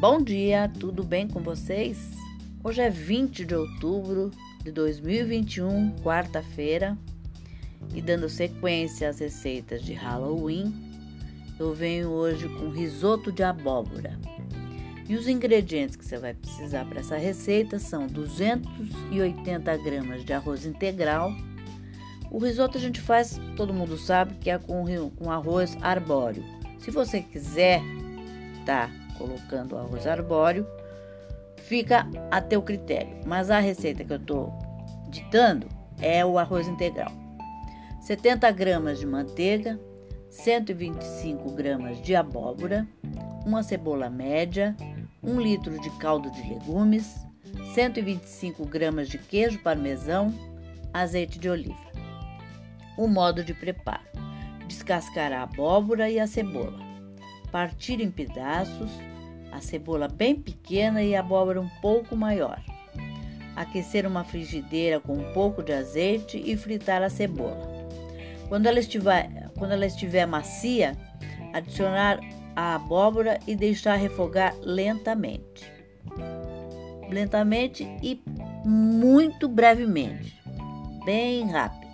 Bom dia, tudo bem com vocês? Hoje é 20 de outubro de 2021, quarta-feira, e dando sequência às receitas de Halloween, eu venho hoje com risoto de abóbora. E os ingredientes que você vai precisar para essa receita são 280 gramas de arroz integral. O risoto a gente faz, todo mundo sabe, que é com, com arroz arbóreo. Se você quiser tá colocando arroz arbóreo, fica a teu critério. Mas a receita que eu estou ditando é o arroz integral. 70 gramas de manteiga, 125 gramas de abóbora, uma cebola média, 1 litro de caldo de legumes, 125 gramas de queijo parmesão, azeite de oliva. O modo de preparo: descascar a abóbora e a cebola partir em pedaços, a cebola bem pequena e a abóbora um pouco maior. Aquecer uma frigideira com um pouco de azeite e fritar a cebola. Quando ela estiver, quando ela estiver macia, adicionar a abóbora e deixar refogar lentamente. Lentamente e muito brevemente, bem rápido.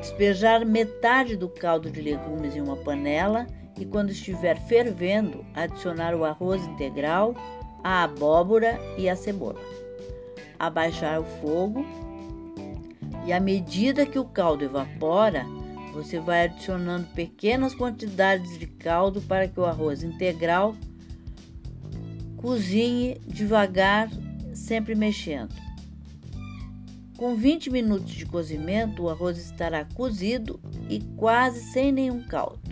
Despejar metade do caldo de legumes em uma panela e, quando estiver fervendo, adicionar o arroz integral, a abóbora e a cebola. Abaixar o fogo e, à medida que o caldo evapora, você vai adicionando pequenas quantidades de caldo para que o arroz integral cozinhe devagar, sempre mexendo. Com 20 minutos de cozimento, o arroz estará cozido e quase sem nenhum caldo.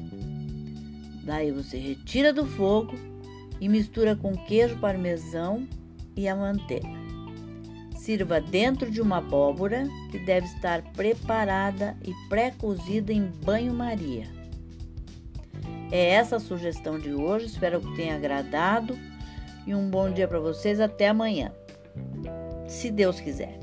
Daí você retira do fogo e mistura com queijo parmesão e a manteiga. Sirva dentro de uma abóbora que deve estar preparada e pré-cozida em banho-maria. É essa a sugestão de hoje, espero que tenha agradado e um bom dia para vocês. Até amanhã, se Deus quiser.